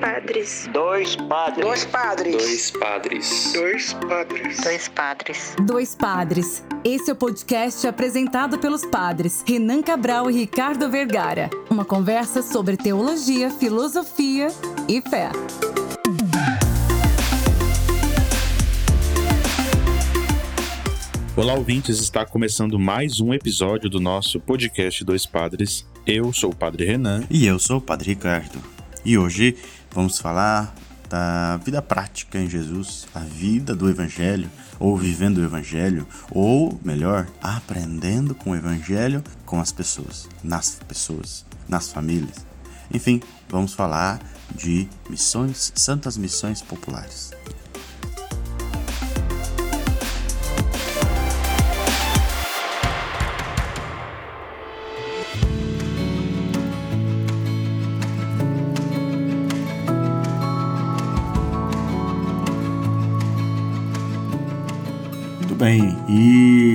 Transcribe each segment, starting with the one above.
padres. Dois padres. Dois padres. Dois padres. Dois padres. Dois padres. Dois padres. Esse é o podcast apresentado pelos padres Renan Cabral e Ricardo Vergara. Uma conversa sobre teologia, filosofia e fé. Olá, ouvintes! Está começando mais um episódio do nosso podcast Dois Padres. Eu sou o Padre Renan. E eu sou o Padre Ricardo. E hoje vamos falar da vida prática em Jesus, a vida do Evangelho, ou vivendo o Evangelho, ou melhor, aprendendo com o Evangelho com as pessoas, nas pessoas, nas famílias. Enfim, vamos falar de missões, santas missões populares.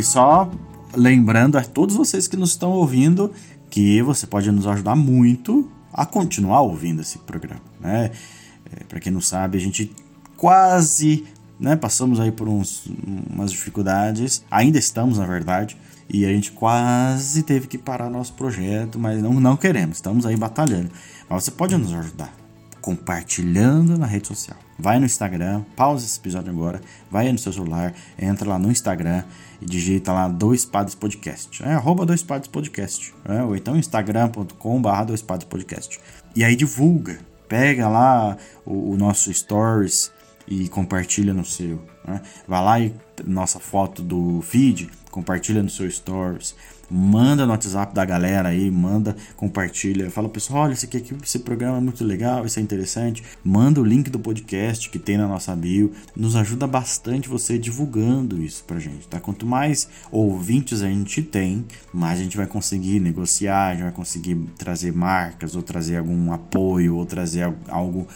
Só lembrando a todos vocês que nos estão ouvindo que você pode nos ajudar muito a continuar ouvindo esse programa, né? É, Para quem não sabe, a gente quase, né, passamos aí por uns, umas dificuldades, ainda estamos na verdade, e a gente quase teve que parar nosso projeto, mas não, não queremos, estamos aí batalhando. Mas você pode nos ajudar compartilhando na rede social. Vai no Instagram, pausa esse episódio agora, vai no seu celular, entra lá no Instagram e digita lá Dois Padres Podcast. É arroba Dois Padres Podcast. É, ou então instagram.com barra Dois Padres Podcast. E aí divulga, pega lá o, o nosso stories e compartilha no seu. Né? Vai lá e nossa foto do feed, compartilha no seu stories. Manda no WhatsApp da galera aí, manda, compartilha. Fala pessoal, olha, esse, aqui, esse programa é muito legal, isso é interessante. Manda o link do podcast que tem na nossa bio. Nos ajuda bastante você divulgando isso pra gente, tá? Quanto mais ouvintes a gente tem, mais a gente vai conseguir negociar, a gente vai conseguir trazer marcas, ou trazer algum apoio, ou trazer algo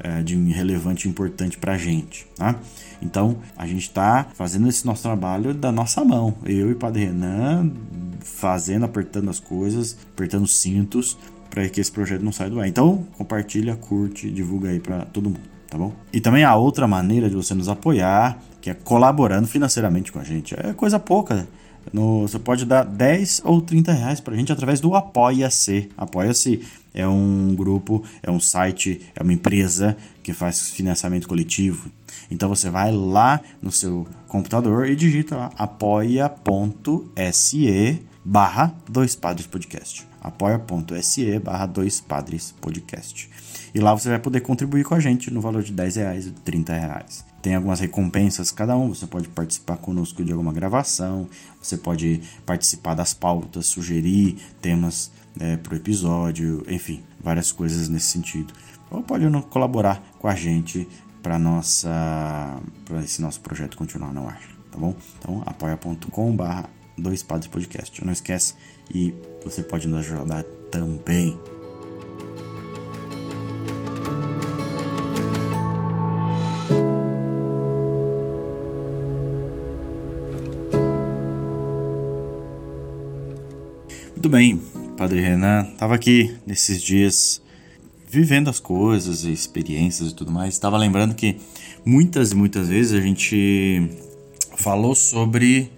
é, de relevante e importante pra gente, tá? Então, a gente tá fazendo esse nosso trabalho da nossa mão. Eu e o Padre Renan fazendo, apertando as coisas, apertando os cintos para que esse projeto não saia do ar. Então, compartilha, curte, divulga aí para todo mundo, tá bom? E também a outra maneira de você nos apoiar, que é colaborando financeiramente com a gente. É coisa pouca. No, você pode dar 10 ou 30 reais pra gente através do Apoia-se. Apoia-se é um grupo, é um site, é uma empresa que faz financiamento coletivo. Então você vai lá no seu computador e digita lá apoia.se barra dois padres podcast. apoia.se barra dois padres podcast. E lá você vai poder contribuir com a gente no valor de 10 reais e 30 reais. Tem algumas recompensas cada um, você pode participar conosco de alguma gravação, você pode participar das pautas, sugerir temas é, para o episódio, enfim, várias coisas nesse sentido. Ou pode colaborar com a gente para nossa para esse nosso projeto continuar no ar, tá bom? Então apoia.com/barra dois padres podcast. Não esquece e você pode nos ajudar também. Muito bem, Padre Renan, tava aqui nesses dias vivendo as coisas, experiências e tudo mais. Estava lembrando que muitas e muitas vezes a gente falou sobre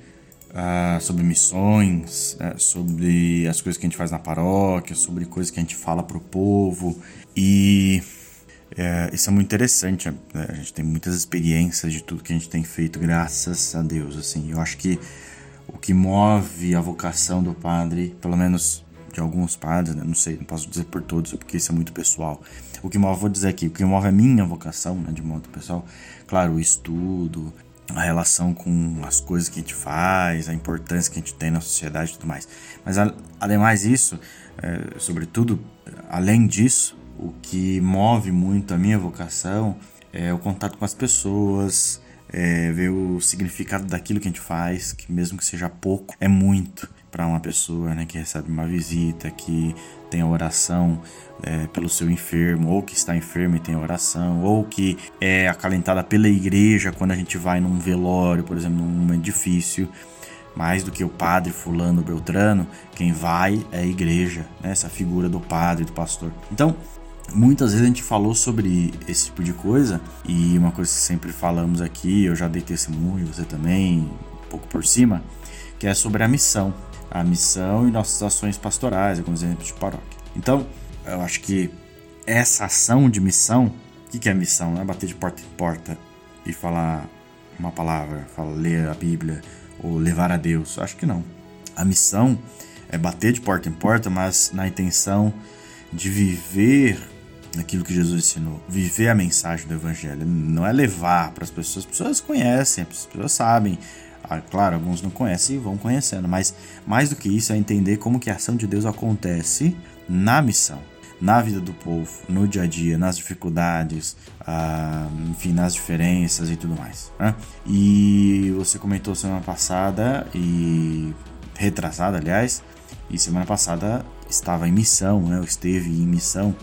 uh, sobre missões, uh, sobre as coisas que a gente faz na paróquia, sobre coisas que a gente fala pro povo e é, isso é muito interessante. Né? A gente tem muitas experiências de tudo que a gente tem feito, graças a Deus. Assim, eu acho que o que move a vocação do padre, pelo menos de alguns padres, né? não sei, não posso dizer por todos, porque isso é muito pessoal. O que move, vou dizer aqui, o que move a minha vocação, né, de modo pessoal, claro, o estudo, a relação com as coisas que a gente faz, a importância que a gente tem na sociedade e tudo mais. Mas, ademais disso, é, sobretudo, além disso, o que move muito a minha vocação é o contato com as pessoas, é ver o significado daquilo que a gente faz, que mesmo que seja pouco, é muito para uma pessoa né, que recebe uma visita, que tem a oração é, pelo seu enfermo, ou que está enfermo e tem a oração, ou que é acalentada pela igreja quando a gente vai num velório, por exemplo, num edifício. Mais do que o padre fulano beltrano, quem vai é a igreja, né? essa figura do padre, do pastor. Então, muitas vezes a gente falou sobre esse tipo de coisa e uma coisa que sempre falamos aqui, eu já dei testemunho, você também, um pouco por cima, que é sobre a missão. A missão e nossas ações pastorais, alguns exemplos de paróquia. Então, eu acho que essa ação de missão, o que, que é missão? Não é bater de porta em porta e falar uma palavra, falar, ler a Bíblia ou levar a Deus. Acho que não. A missão é bater de porta em porta, mas na intenção de viver aquilo que Jesus ensinou, viver a mensagem do Evangelho. Não é levar para as pessoas, as pessoas conhecem, as pessoas sabem. Ah, claro, alguns não conhecem e vão conhecendo, mas mais do que isso é entender como que a ação de Deus acontece na missão na vida do povo, no dia a dia, nas dificuldades, ah, enfim, nas diferenças e tudo mais. Né? E você comentou semana passada e retrasada, aliás, e semana passada estava em missão, né? Eu esteve em missão.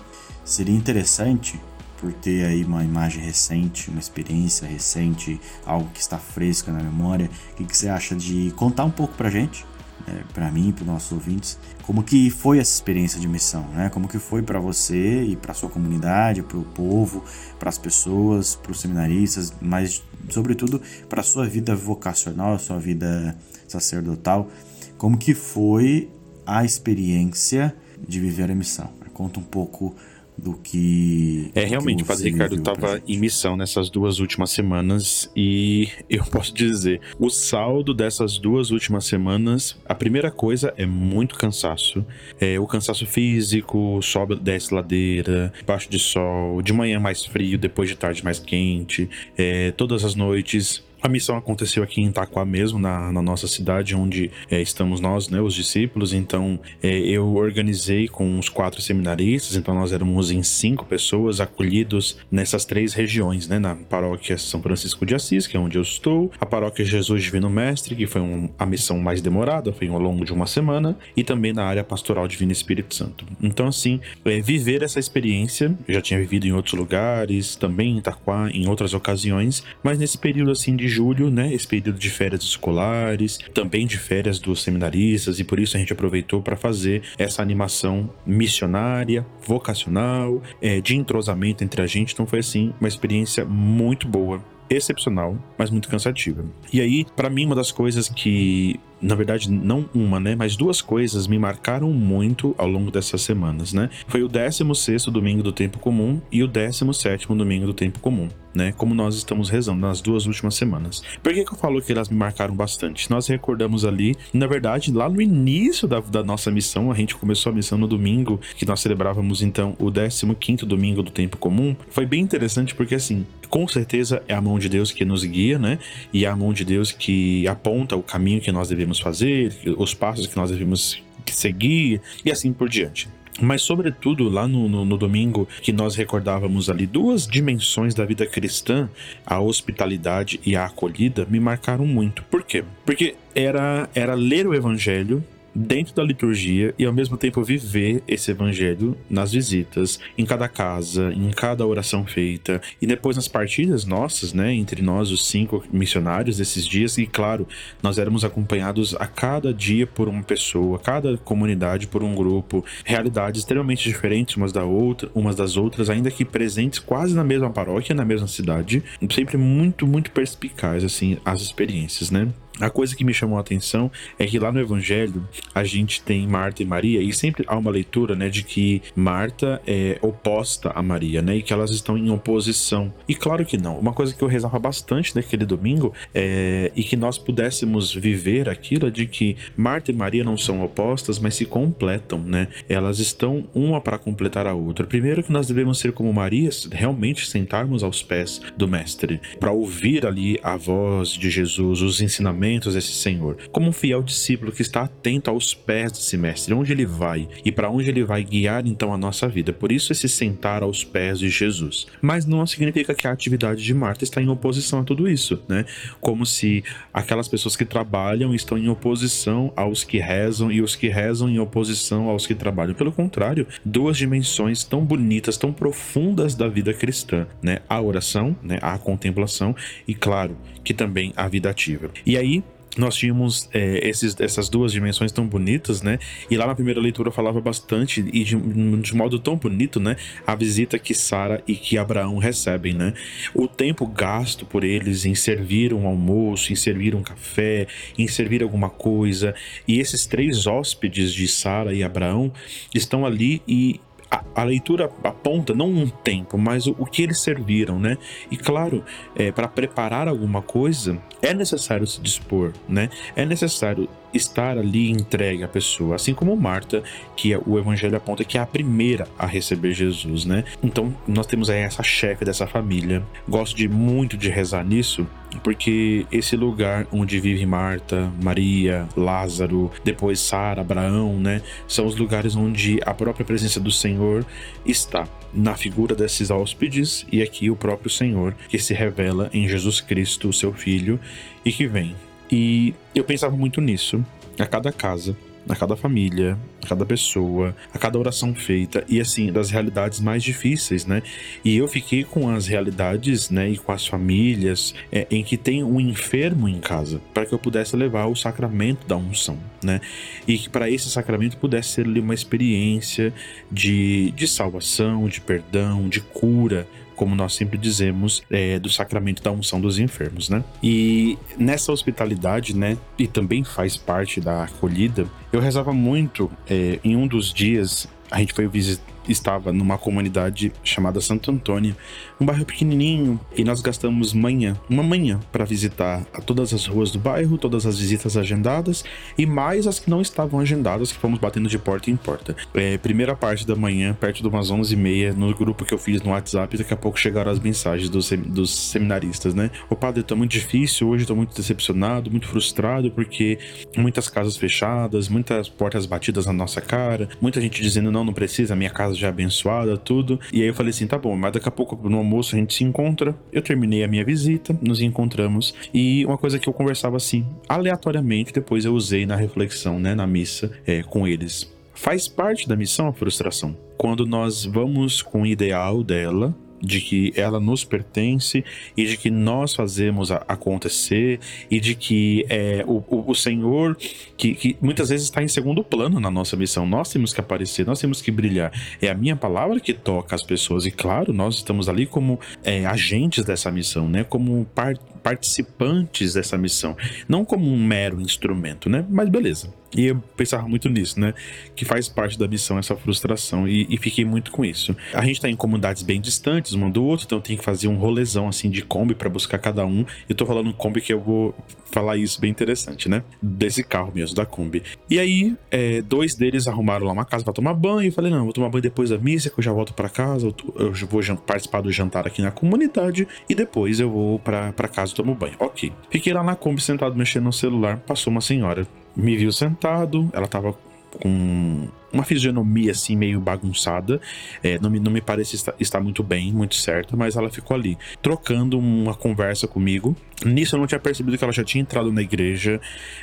Seria interessante por ter aí uma imagem recente, uma experiência recente, algo que está fresco na memória. O que, que você acha de contar um pouco pra gente? é, para mim, para os nossos ouvintes, como que foi essa experiência de missão, né? Como que foi para você e para sua comunidade, para o povo, para as pessoas, para os seminaristas, mas sobretudo para sua vida vocacional, sua vida sacerdotal, como que foi a experiência de viver a missão? Conta um pouco do que. É, realmente, que o Padre Ricardo estava em missão nessas duas últimas semanas e eu posso dizer, o saldo dessas duas últimas semanas, a primeira coisa é muito cansaço. É o cansaço físico, sobe, desce ladeira, baixo de sol, de manhã mais frio, depois de tarde mais quente, é, todas as noites a missão aconteceu aqui em Itaquá mesmo, na, na nossa cidade, onde é, estamos nós, né, os discípulos. Então, é, eu organizei com os quatro seminaristas, então nós éramos em cinco pessoas acolhidos nessas três regiões, né, na paróquia São Francisco de Assis, que é onde eu estou, a paróquia Jesus Divino Mestre, que foi um, a missão mais demorada, foi ao longo de uma semana, e também na área pastoral Divino Espírito Santo. Então, assim, é, viver essa experiência, eu já tinha vivido em outros lugares, também em Itaquá, em outras ocasiões, mas nesse período, assim, de julho, né? Esse período de férias escolares, também de férias dos seminaristas, e por isso a gente aproveitou para fazer essa animação missionária, vocacional, é, de entrosamento entre a gente. Então foi assim uma experiência muito boa excepcional, mas muito cansativa. E aí, para mim, uma das coisas que na verdade, não uma, né? Mas duas coisas me marcaram muito ao longo dessas semanas, né? Foi o 16 domingo do tempo comum e o 17 domingo do tempo comum, né? Como nós estamos rezando nas duas últimas semanas. Por que, que eu falo que elas me marcaram bastante? Nós recordamos ali, na verdade, lá no início da, da nossa missão, a gente começou a missão no domingo, que nós celebrávamos então o 15 domingo do tempo comum. Foi bem interessante porque, assim, com certeza é a mão de Deus que nos guia, né? E é a mão de Deus que aponta o caminho que nós devemos fazer, os passos que nós devemos seguir e assim por diante. Mas, sobretudo, lá no, no, no, domingo, que nós recordávamos ali duas dimensões da vida cristã, a hospitalidade e a acolhida, me marcaram muito. Por quê? Porque era, era ler o evangelho dentro da liturgia e ao mesmo tempo viver esse evangelho nas visitas, em cada casa, em cada oração feita. E depois nas partidas nossas, né, entre nós os cinco missionários desses dias e claro, nós éramos acompanhados a cada dia por uma pessoa, cada comunidade por um grupo, realidades extremamente diferentes umas da outra, umas das outras, ainda que presentes quase na mesma paróquia, na mesma cidade, sempre muito muito perspicaz assim as experiências, né? A coisa que me chamou a atenção é que lá no Evangelho a gente tem Marta e Maria e sempre há uma leitura, né, de que Marta é oposta a Maria, né, e que elas estão em oposição. E claro que não. Uma coisa que eu rezava bastante naquele domingo é e que nós pudéssemos viver aquilo de que Marta e Maria não são opostas, mas se completam, né? Elas estão uma para completar a outra. Primeiro que nós devemos ser como Maria, realmente sentarmos aos pés do mestre para ouvir ali a voz de Jesus, os ensinamentos ensinamentos desse Senhor, como um fiel discípulo que está atento aos pés desse mestre, onde ele vai e para onde ele vai guiar então a nossa vida. Por isso esse sentar aos pés de Jesus. Mas não significa que a atividade de Marta está em oposição a tudo isso, né? Como se aquelas pessoas que trabalham estão em oposição aos que rezam e os que rezam em oposição aos que trabalham. Pelo contrário, duas dimensões tão bonitas, tão profundas da vida cristã, né? A oração, né? A contemplação e claro, que também a vida ativa. E aí nós tínhamos é, esses, essas duas dimensões tão bonitas, né? E lá na primeira leitura falava bastante, e de, de modo tão bonito, né? A visita que Sara e que Abraão recebem, né? O tempo gasto por eles em servir um almoço, em servir um café, em servir alguma coisa. E esses três hóspedes de Sara e Abraão estão ali e a, a, leitura aponta não um tempo, mas o, o que eles serviram, né? E claro, é, para preparar alguma coisa é necessário se dispor, né? É necessário estar ali entregue à pessoa, assim como Marta, que é, o evangelho aponta que é a primeira a receber Jesus, né? Então nós temos aí essa chefe dessa família. Gosto de muito de rezar nisso, porque esse lugar onde vive Marta, Maria, Lázaro, depois Sara, Abraão, né, são os lugares onde a própria presença do Senhor está na figura desses hóspedes e aqui o próprio Senhor que se revela em Jesus Cristo, seu filho, e que vem. E eu pensava muito nisso, a cada casa, a cada família, a cada pessoa, a cada oração feita e assim das realidades mais difíceis, né? E eu fiquei com as realidades, né, e com as famílias é, em que tem um enfermo em casa, para que eu pudesse levar o sacramento da unção, né? E que para esse sacramento pudesse ser uma experiência de, de salvação, de perdão, de cura, como nós sempre dizemos, é, do sacramento da unção dos enfermos, né? E nessa hospitalidade, né, e também faz parte da acolhida, eu rezava muito é, em um dos dias, a gente foi visitar estava numa comunidade chamada Santo Antônio, um bairro pequenininho, e nós gastamos manhã, uma manhã, para visitar todas as ruas do bairro, todas as visitas agendadas e mais as que não estavam agendadas, que fomos batendo de porta em porta. É, primeira parte da manhã, perto de umas 11h30, no grupo que eu fiz no WhatsApp, daqui a pouco chegaram as mensagens dos, dos seminaristas, né? O padre, tá muito difícil hoje, tô muito decepcionado, muito frustrado, porque muitas casas fechadas, muitas portas batidas na nossa cara, muita gente dizendo, não, não precisa, minha já abençoada, tudo. E aí eu falei assim: tá bom, mas daqui a pouco no almoço a gente se encontra. Eu terminei a minha visita, nos encontramos. E uma coisa que eu conversava assim, aleatoriamente, depois eu usei na reflexão, né, na missa, é, com eles. Faz parte da missão a frustração. Quando nós vamos com o ideal dela, de que ela nos pertence e de que nós fazemos acontecer e de que é, o, o, o Senhor, que, que, muitas vezes está em segundo plano na nossa missão, nós temos que aparecer, nós temos que brilhar. É a minha palavra que toca as pessoas e, claro, nós estamos ali como é, agentes dessa missão, né? como par participantes dessa missão, não como um mero instrumento, né? Mas beleza. E eu pensava muito nisso, né? Que faz parte da missão essa frustração. E, e fiquei muito com isso. A gente tá em comunidades bem distantes um do outro, então tem que fazer um rolezão assim de Kombi para buscar cada um. Eu tô falando Kombi que eu vou falar isso bem interessante, né? Desse carro mesmo, da Kombi. E aí, é, dois deles arrumaram lá uma casa para tomar banho. E falei, não, vou tomar banho depois da missa, que eu já volto para casa. Eu, eu vou participar do jantar aqui na comunidade. E depois eu vou para casa tomo banho. Ok. Fiquei lá na Kombi sentado mexendo no celular. Passou uma senhora me viu sentado, ela tava com uma fisionomia assim meio bagunçada, é, não, me, não me parece estar, estar, muito bem, muito certa, mas ela ficou ali trocando uma conversa comigo. Nisso eu não tinha percebido que ela já tinha entrado na igreja,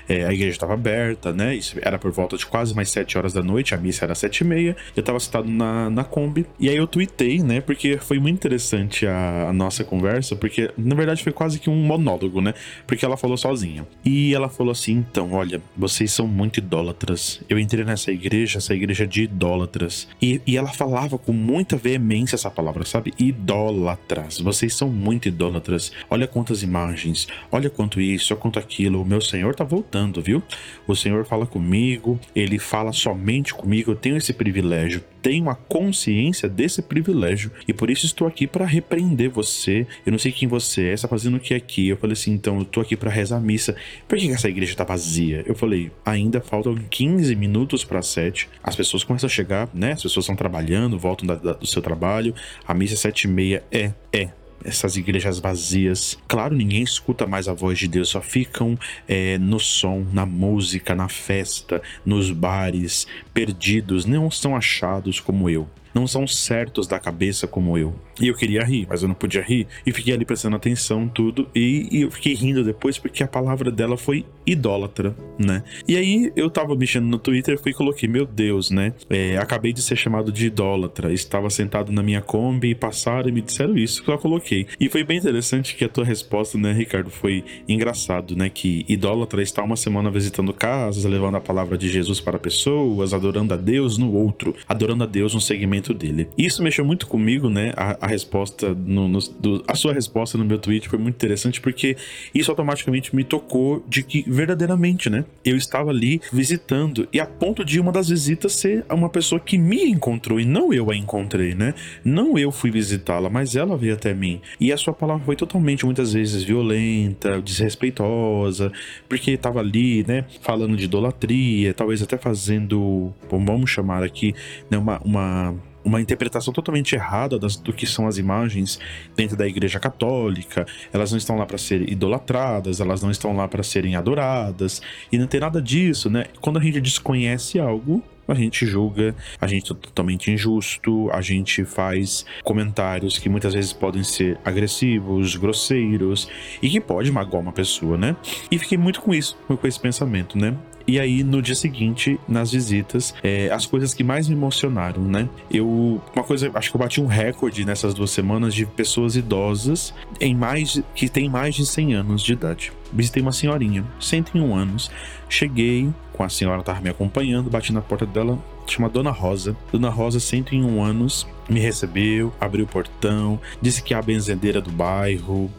é, a igreja estava aberta, né? Isso era por volta de quase mais sete horas da noite, a missa era sete e meia, eu estava sentado na, na Kombi, e aí eu tuitei, né? Porque foi muito interessante a, a nossa conversa, porque na verdade foi quase que um monólogo, né? Porque ela falou sozinha. E ela falou assim: então, olha, vocês são muito idólatras. Eu entrei nessa igreja, essa igreja de idólatras. E, e ela falava com muita veemência essa palavra, sabe? Idólatras. Vocês são muito idólatras. Olha quantas imagens, olha quanto isso, olha quanto aquilo. O meu Senhor tá voltando, viu? O Senhor fala comigo, ele fala somente comigo. Eu tenho esse privilégio, tenho a consciência desse privilégio e por isso estou aqui para repreender você. Eu não sei quem você é, está fazendo o que aqui? Eu falei assim, então eu tô aqui para rezar a missa. Por que essa igreja tá vazia? Eu falei, ainda faltam 15 minutos para 7 as pessoas começam a chegar, né? As pessoas estão trabalhando, voltam da, da, do seu trabalho. A missa sete e meia é, é essas igrejas vazias. Claro, ninguém escuta mais a voz de Deus, só ficam é, no som, na música, na festa, nos bares, perdidos, não são achados como eu. Não são certos da cabeça como eu. E eu queria rir, mas eu não podia rir. E fiquei ali prestando atenção, tudo. E, e eu fiquei rindo depois porque a palavra dela foi idólatra, né? E aí eu tava mexendo no Twitter e coloquei, meu Deus, né? É, acabei de ser chamado de idólatra. Estava sentado na minha Kombi e passaram e me disseram isso. Só coloquei. E foi bem interessante que a tua resposta, né, Ricardo, foi engraçado, né? Que idólatra está uma semana visitando casas, levando a palavra de Jesus para pessoas, adorando a Deus no outro, adorando a Deus no segmento dele. Isso mexeu muito comigo, né? A, a resposta, no, no do, a sua resposta no meu tweet foi muito interessante porque isso automaticamente me tocou de que verdadeiramente, né? Eu estava ali visitando e a ponto de uma das visitas ser uma pessoa que me encontrou e não eu a encontrei, né? Não eu fui visitá-la, mas ela veio até mim. E a sua palavra foi totalmente, muitas vezes, violenta, desrespeitosa, porque estava ali, né? Falando de idolatria, talvez até fazendo, vamos chamar aqui, né? Uma, uma uma interpretação totalmente errada das, do que são as imagens dentro da Igreja Católica. Elas não estão lá para serem idolatradas, elas não estão lá para serem adoradas, e não tem nada disso, né? Quando a gente desconhece algo, a gente julga, a gente é totalmente injusto, a gente faz comentários que muitas vezes podem ser agressivos, grosseiros e que pode magoar uma pessoa, né? E fiquei muito com isso, com esse pensamento, né? E aí, no dia seguinte, nas visitas, é, as coisas que mais me emocionaram, né? Eu, uma coisa, acho que eu bati um recorde nessas duas semanas de pessoas idosas em mais, que têm mais de 100 anos de idade. Visitei uma senhorinha, 101 anos. Cheguei, com a senhora estava me acompanhando, bati na porta dela, chama Dona Rosa. Dona Rosa, 101 anos, me recebeu, abriu o portão, disse que é a benzedeira do bairro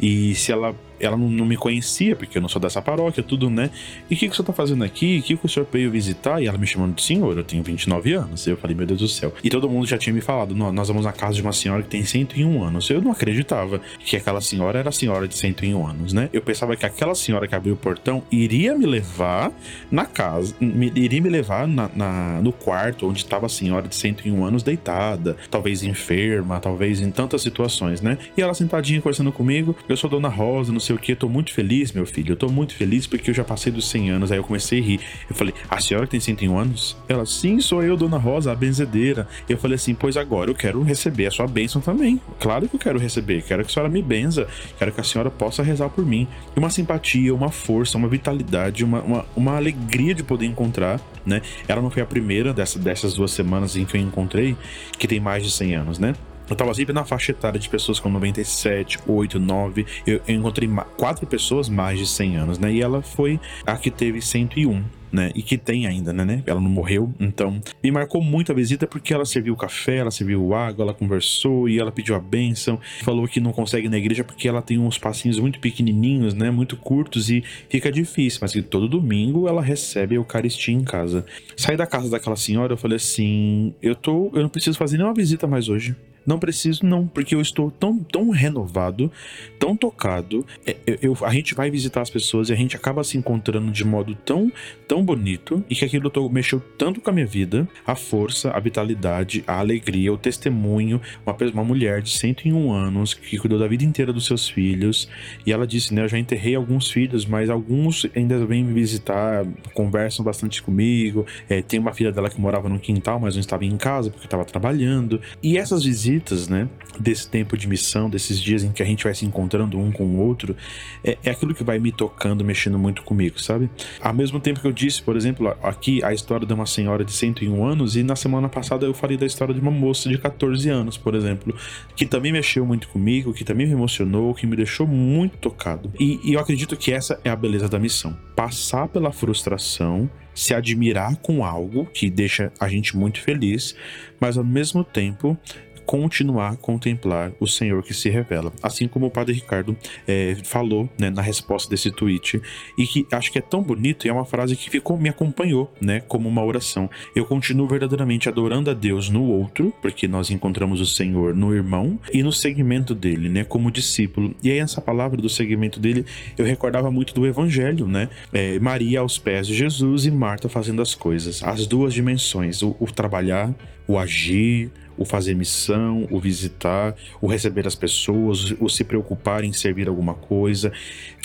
e se ela ela não, não, me conhecia, porque eu não sou dessa paróquia, tudo, né? E o que, que o senhor tá fazendo aqui? O que, que o senhor veio visitar? E ela me chamando de senhor, eu tenho 29 anos. Eu falei, meu Deus do céu. E todo mundo já tinha me falado, nós vamos na casa de uma senhora que tem 101 anos. Eu não acreditava que aquela senhora era a senhora de 101 anos, né? Eu pensava que aquela senhora que abriu o portão iria me levar na casa, me, iria me levar na, na, no quarto onde estava a senhora de 101 anos deitada, talvez enferma, talvez em tantas situações, né? E ela sentadinha conversando comigo, eu sou Dona Rosa, não sei o que, tô muito feliz, meu filho, eu tô muito feliz porque eu já passei dos 100 anos. Aí eu comecei a rir. Eu falei, a senhora tem 101 anos? Ela, sim, sou eu, Dona Rosa, a benzedeira. Eu falei assim, pois agora eu quero receber a sua bênção também. Claro que eu quero receber, quero que a senhora me benza, quero que a senhora possa rezar por mim. Uma simpatia, uma força, uma vitalidade, uma, uma, uma alegria de poder encontrar, né? Ela não foi a primeira dessa, dessas duas semanas em que eu encontrei que tem mais de 100 anos, né? Eu tava sempre na faixa etária de pessoas com 97, 8, 9. Eu, eu encontrei quatro pessoas mais de 100 anos, né? E ela foi a que teve 101 né? E que tem ainda, né? Ela não morreu, então me marcou muito a visita porque ela serviu café, ela serviu água, ela conversou e ela pediu a bênção. Falou que não consegue ir na igreja porque ela tem uns passinhos muito pequenininhos, né? Muito curtos e fica difícil, mas que todo domingo ela recebe a Eucaristia em casa. Saí da casa daquela senhora, eu falei assim: eu tô, eu não preciso fazer nenhuma visita mais hoje. Não preciso, não, porque eu estou tão, tão renovado, tão tocado. É, eu, eu, a gente vai visitar as pessoas e a gente acaba se encontrando de modo tão, tão bonito e que aquilo tô, mexeu tanto com a minha vida, a força, a vitalidade, a alegria, o testemunho. Uma, uma mulher de 101 anos que cuidou da vida inteira dos seus filhos e ela disse, né, eu já enterrei alguns filhos, mas alguns ainda vêm me visitar, conversam bastante comigo. É, tem uma filha dela que morava no quintal, mas não estava em casa porque estava trabalhando. E essas visitas visitas, né? Desse tempo de missão, desses dias em que a gente vai se encontrando um com o outro, é, é aquilo que vai me tocando, mexendo muito comigo, sabe? Ao mesmo tempo que eu disse, por exemplo, aqui a história de uma senhora de 101 anos, e na semana passada eu falei da história de uma moça de 14 anos, por exemplo, que também mexeu muito comigo, que também me emocionou, que me deixou muito tocado. E, e eu acredito que essa é a beleza da missão. Passar pela frustração, se admirar com algo que deixa a gente muito feliz, mas ao mesmo tempo continuar a contemplar o Senhor que se revela. Assim como o Padre Ricardo é, falou né, na resposta desse tweet, e que acho que é tão bonito, e é uma frase que ficou, me acompanhou né, como uma oração. Eu continuo verdadeiramente adorando a Deus no outro, porque nós encontramos o Senhor no irmão e no segmento dele, né, como discípulo. E aí, essa palavra do segmento dele, eu recordava muito do Evangelho, né? É, Maria aos pés de Jesus e Marta fazendo as coisas. As duas dimensões, o, o trabalhar, o agir, o fazer missão, o visitar, o receber as pessoas, o se preocupar em servir alguma coisa.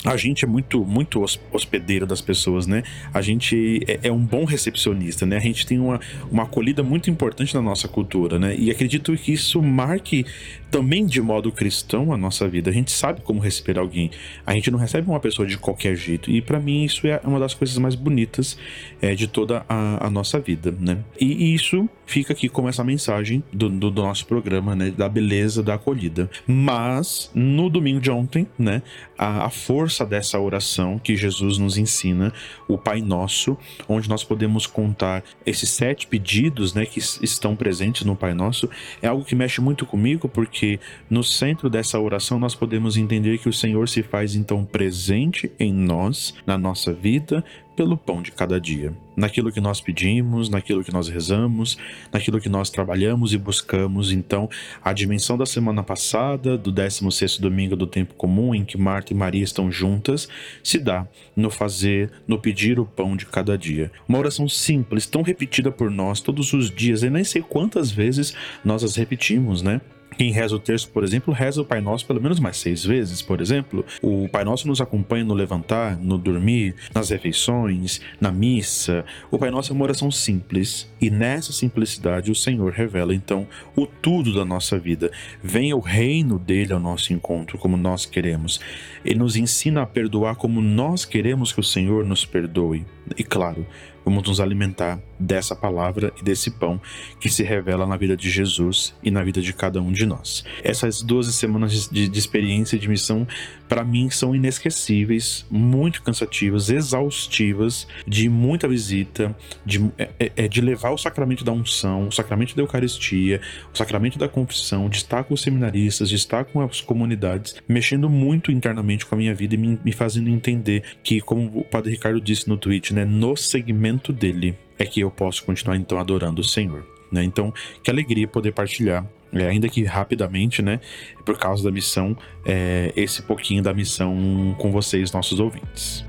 A gente é muito muito hospedeiro das pessoas, né? A gente é, é, um bom recepcionista, né? A gente tem uma, uma acolhida muito importante na nossa cultura, né? E acredito que isso marque também de modo cristão a nossa vida. A gente sabe como receber alguém. A gente não recebe uma pessoa de qualquer jeito. E para mim isso é uma das coisas mais bonitas é, de toda a, a, nossa vida, né? E, isso fica aqui como essa mensagem do, do, do, nosso programa, né? Da beleza da acolhida. Mas no domingo de ontem, né? A, a força dessa oração que Jesus nos ensina, o Pai Nosso, onde nós podemos contar esses sete pedidos, né? Que estão presentes no Pai Nosso, é algo que mexe muito comigo porque porque no centro dessa oração nós podemos entender que o Senhor se faz então presente em nós, na nossa vida, pelo pão de cada dia. Naquilo que nós pedimos, naquilo que nós rezamos, naquilo que nós trabalhamos e buscamos. Então, a dimensão da semana passada, do 16 domingo do tempo comum, em que Marta e Maria estão juntas, se dá no fazer, no pedir o pão de cada dia. Uma oração simples, tão repetida por nós todos os dias, e nem sei quantas vezes nós as repetimos, né? Quem reza o terço, por exemplo, reza o Pai Nosso pelo menos mais seis vezes, por exemplo. O Pai Nosso nos acompanha no levantar, no dormir, nas refeições, na missa. O Pai Nosso é uma oração simples e nessa simplicidade o Senhor revela então o tudo da nossa vida. Venha o reino dele ao nosso encontro, como nós queremos. Ele nos ensina a perdoar como nós queremos que o Senhor nos perdoe. E claro, Vamos nos alimentar dessa palavra e desse pão que se revela na vida de Jesus e na vida de cada um de nós. Essas 12 semanas de, de experiência e de missão, para mim, são inesquecíveis, muito cansativas, exaustivas, de muita visita, de, é, é, é de levar o sacramento da unção, o sacramento da Eucaristia, o sacramento da confissão, de estar com os seminaristas, de estar com as comunidades, mexendo muito internamente com a minha vida e me, me fazendo entender que, como o Padre Ricardo disse no tweet, né, no segmento dele é que eu posso continuar então adorando o Senhor. Né? Então, que alegria poder partilhar, é, ainda que rapidamente, né, por causa da missão, é, esse pouquinho da missão com vocês, nossos ouvintes.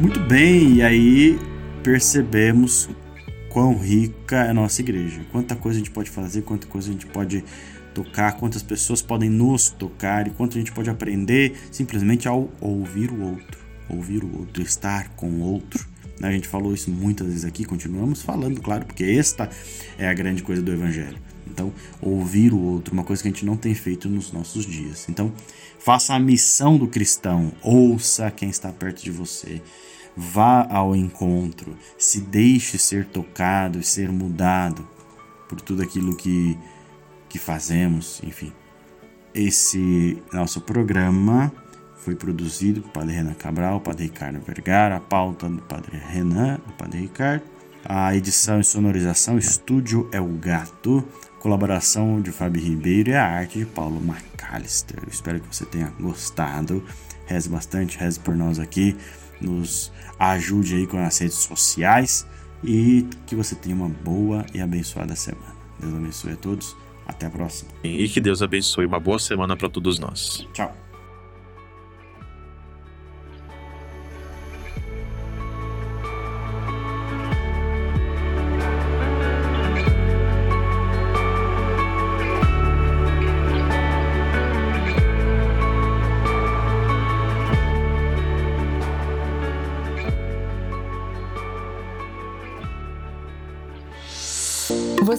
Muito bem, e aí percebemos quão rica é a nossa igreja. Quanta coisa a gente pode fazer, quanta coisa a gente pode tocar, quantas pessoas podem nos tocar e quanto a gente pode aprender simplesmente ao ouvir o outro. Ouvir o outro, estar com o outro. A gente falou isso muitas vezes aqui, continuamos falando, claro, porque esta é a grande coisa do Evangelho. Então, ouvir o outro, uma coisa que a gente não tem feito nos nossos dias. Então, faça a missão do cristão, ouça quem está perto de você, vá ao encontro, se deixe ser tocado e ser mudado por tudo aquilo que, que fazemos, enfim. Esse nosso programa foi produzido pelo Padre Renan Cabral, Padre Ricardo Vergara, a pauta do Padre Renan, do Padre Ricardo, a edição e sonorização, estúdio é o gato, colaboração de Fábio Ribeiro e a arte de Paulo McAllister. Eu espero que você tenha gostado. Reze bastante, reze por nós aqui, nos ajude aí com as redes sociais e que você tenha uma boa e abençoada semana. Deus abençoe a todos. Até a próxima. E que Deus abençoe. Uma boa semana para todos nós. Tchau.